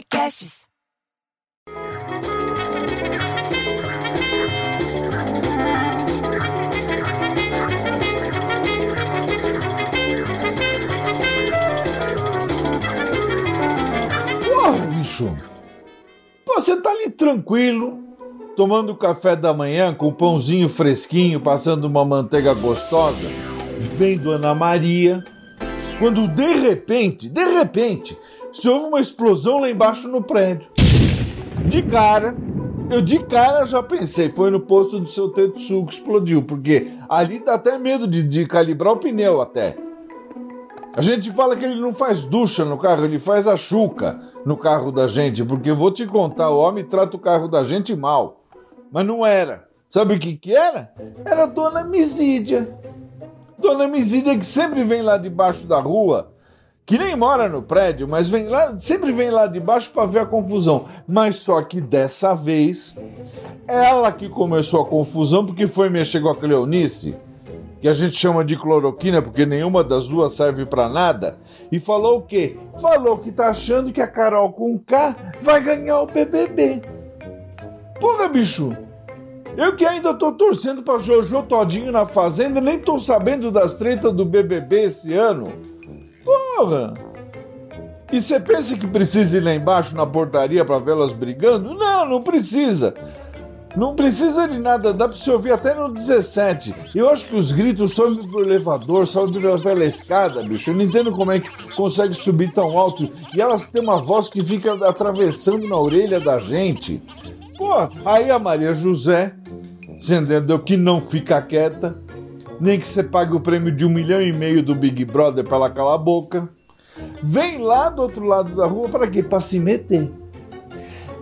podcasts. Porra, bicho! Você tá ali tranquilo, tomando café da manhã com pãozinho fresquinho, passando uma manteiga gostosa, vendo Ana Maria, quando de repente, de repente, se houve uma explosão lá embaixo no prédio. De cara, eu de cara já pensei, foi no posto do seu Tetsu que explodiu, porque ali dá até medo de, de calibrar o pneu até. A gente fala que ele não faz ducha no carro, ele faz a chuca no carro da gente, porque eu vou te contar, o homem trata o carro da gente mal. Mas não era. Sabe o que que era? Era a Dona Misídia. Dona Misídia que sempre vem lá debaixo da rua, que nem mora no prédio, mas vem lá, sempre vem lá de baixo para ver a confusão. Mas só que dessa vez, ela que começou a confusão porque foi mexer com a Cleonice que a gente chama de cloroquina porque nenhuma das duas serve para nada, e falou o quê? Falou que tá achando que a Carol com K vai ganhar o BBB. Porra, bicho! Eu que ainda tô torcendo pra Jojo Todinho na Fazenda, nem tô sabendo das tretas do BBB esse ano. Porra! E você pensa que precisa ir lá embaixo na portaria pra vê-las brigando? Não, não precisa. Não precisa de nada, dá pra você ouvir até no 17. Eu acho que os gritos sobem do elevador, sobem pela escada, bicho. Eu não entendo como é que consegue subir tão alto. E elas têm uma voz que fica atravessando na orelha da gente. Pô, aí a Maria José, entendeu que não fica quieta, nem que você pague o prêmio de um milhão e meio do Big Brother pra ela calar a boca. Vem lá do outro lado da rua para quê? Pra se meter.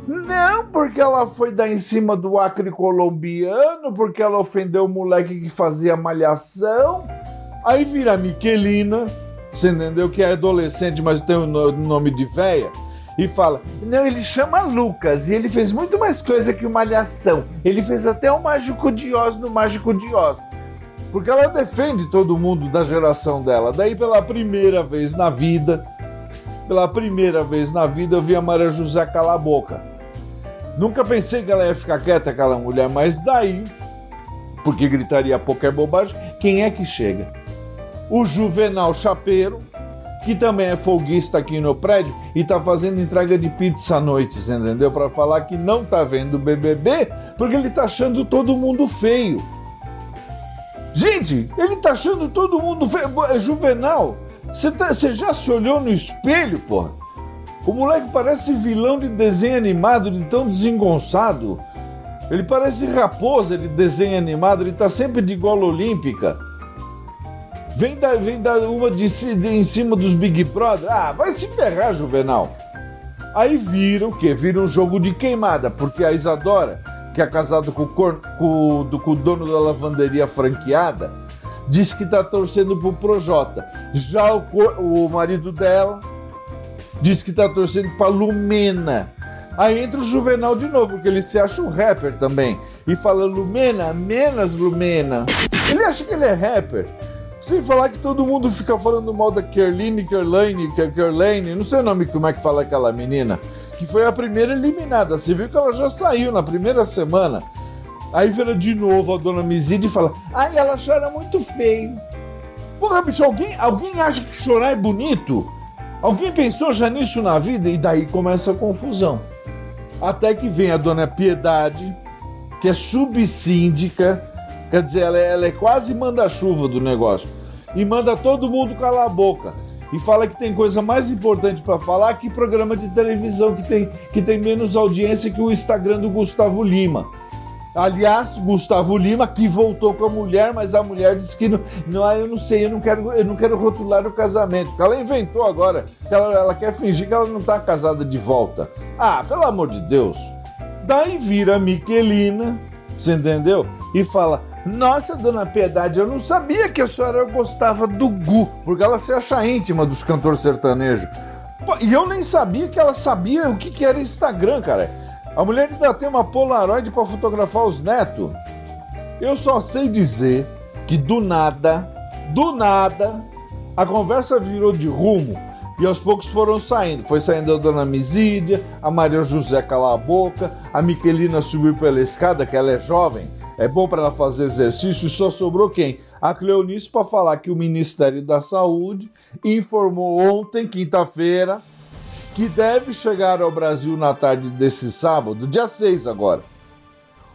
Não, porque ela foi dar em cima do Acre colombiano, porque ela ofendeu o moleque que fazia malhação. Aí vira Miquelina, você entendeu? Que é adolescente, mas tem o nome de véia. E fala: Não, ele chama Lucas e ele fez muito mais coisa que o Malhação. Ele fez até o Mágico de Oz no Mágico de Oz. Porque ela defende todo mundo da geração dela. Daí, pela primeira vez na vida, pela primeira vez na vida, eu vi a Maria José calar a boca. Nunca pensei que ela ia ficar quieta, aquela mulher, mas daí, porque gritaria pouco é bobagem, quem é que chega? O Juvenal Chapeiro, que também é folguista aqui no prédio e tá fazendo entrega de pizza à noite, entendeu? Para falar que não tá vendo o BBB porque ele tá achando todo mundo feio. Gente, ele tá achando todo mundo feio. Juvenal, você tá, já se olhou no espelho, porra? O moleque parece vilão de desenho animado, de tão desengonçado. Ele parece raposa de desenho animado, ele tá sempre de gola olímpica. Vem dar, vem dar uma de, de, em cima dos Big Brother. Ah, vai se ferrar, Juvenal. Aí vira o quê? Vira um jogo de queimada, porque a Isadora, que é casada com, com, do, com o dono da lavanderia franqueada, diz que tá torcendo pro Projota. Já o, o marido dela diz que tá torcendo pra Lumena. Aí entra o Juvenal de novo, que ele se acha um rapper também. E fala Lumena, menos Lumena. Ele acha que ele é rapper. Sem falar que todo mundo fica falando mal da Kerline, Kerlane, Kerlane, não sei o nome como é que fala aquela menina, que foi a primeira eliminada. Você viu que ela já saiu na primeira semana. Aí vira de novo a dona Mizide e fala: Ai, ela chora muito feio. Porra, bicho, alguém, alguém acha que chorar é bonito? Alguém pensou já nisso na vida? E daí começa a confusão. Até que vem a dona Piedade, que é subsíndica, quer dizer, ela é, ela é quase manda-chuva do negócio, e manda todo mundo calar a boca. E fala que tem coisa mais importante para falar que programa de televisão que tem, que tem menos audiência que o Instagram do Gustavo Lima. Aliás, Gustavo Lima, que voltou com a mulher, mas a mulher disse que não, não eu não sei, eu não quero, eu não quero rotular o casamento. Ela inventou agora, que ela, ela quer fingir que ela não está casada de volta. Ah, pelo amor de Deus. Daí vira a Miquelina, você entendeu? E fala: Nossa, dona Piedade, eu não sabia que a senhora gostava do Gu, porque ela se acha íntima dos cantores sertanejos. E eu nem sabia que ela sabia o que, que era Instagram, cara. A mulher ainda tem uma Polaroid para fotografar os netos. Eu só sei dizer que do nada, do nada, a conversa virou de rumo E aos poucos foram saindo. Foi saindo a dona Misídia, a Maria José calar a boca, a Miquelina subiu pela escada, que ela é jovem, é bom para ela fazer exercício, só sobrou quem? A Cleonice para falar que o Ministério da Saúde informou ontem, quinta-feira, que deve chegar ao Brasil na tarde desse sábado, dia 6 agora,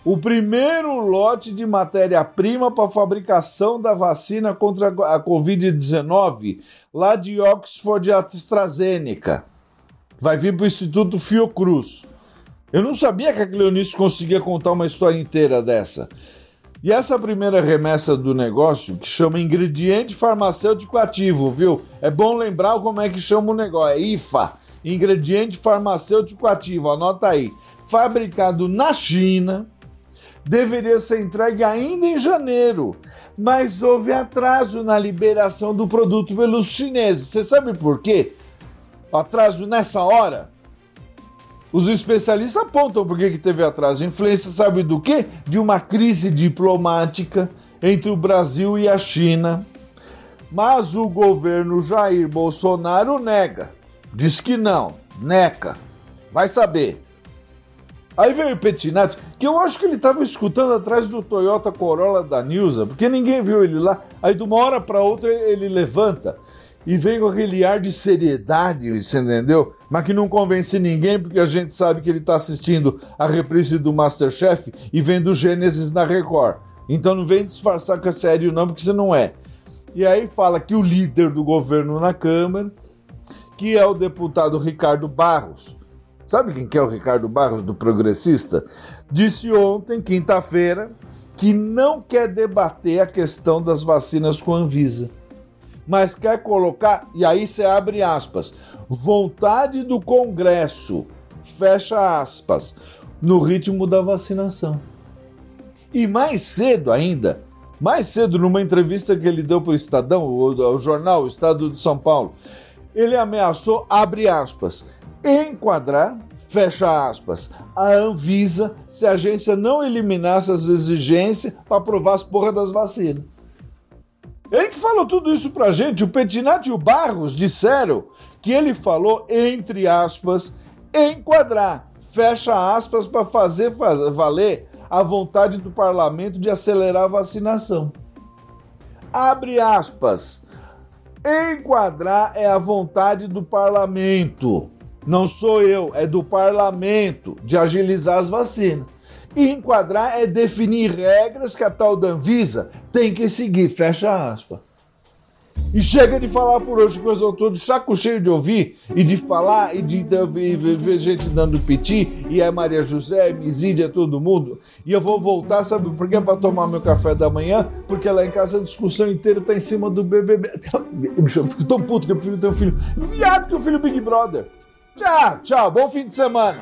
o primeiro lote de matéria-prima para fabricação da vacina contra a Covid-19, lá de Oxford AstraZeneca. Vai vir para o Instituto Fiocruz. Eu não sabia que a Cleonice conseguia contar uma história inteira dessa. E essa primeira remessa do negócio, que chama ingrediente farmacêutico ativo, viu? É bom lembrar como é que chama o negócio. É IFA, ingrediente farmacêutico ativo, anota aí. Fabricado na China, deveria ser entregue ainda em janeiro, mas houve atraso na liberação do produto pelos chineses. Você sabe por quê? Atraso nessa hora? Os especialistas apontam por que teve atraso. Influência, sabe do quê? De uma crise diplomática entre o Brasil e a China. Mas o governo Jair Bolsonaro nega. Diz que não. Neca. Vai saber. Aí veio o Petinati, que eu acho que ele estava escutando atrás do Toyota Corolla da Nilza, porque ninguém viu ele lá. Aí de uma hora para outra ele levanta e vem com aquele ar de seriedade, você entendeu? Mas que não convence ninguém, porque a gente sabe que ele está assistindo a reprise do Masterchef e vendo Gênesis na Record. Então não vem disfarçar que é sério não, porque você não é. E aí fala que o líder do governo na Câmara, que é o deputado Ricardo Barros, Sabe quem que é o Ricardo Barros do Progressista? Disse ontem, quinta-feira, que não quer debater a questão das vacinas com a Anvisa, mas quer colocar, e aí você abre aspas, vontade do Congresso, fecha aspas, no ritmo da vacinação. E mais cedo ainda, mais cedo, numa entrevista que ele deu para o Estadão, o, jornal o Estado de São Paulo, ele ameaçou, abre aspas, enquadrar, fecha aspas, a Anvisa se a agência não eliminasse as exigências para aprovar as porra das vacinas. Ele que falou tudo isso pra gente, o Petinati e o Barros disseram que ele falou, entre aspas, enquadrar, fecha aspas, para fazer valer a vontade do parlamento de acelerar a vacinação. Abre aspas. Enquadrar é a vontade do parlamento. Não sou eu, é do parlamento de agilizar as vacinas. E enquadrar é definir regras que a tal da Anvisa tem que seguir, fecha aspas. E chega de falar por hoje, pois eu estou de saco cheio de ouvir e de falar e de ver gente dando piti, e é Maria José, Misídia, todo mundo. E eu vou voltar, sabe por quê? Para tomar meu café da manhã, porque lá em casa a discussão inteira está em cima do BBB. Eu fico tão puto que eu prefiro ter um filho viado que o filho Big Brother. Tchau, tchau. Bom fim de semana.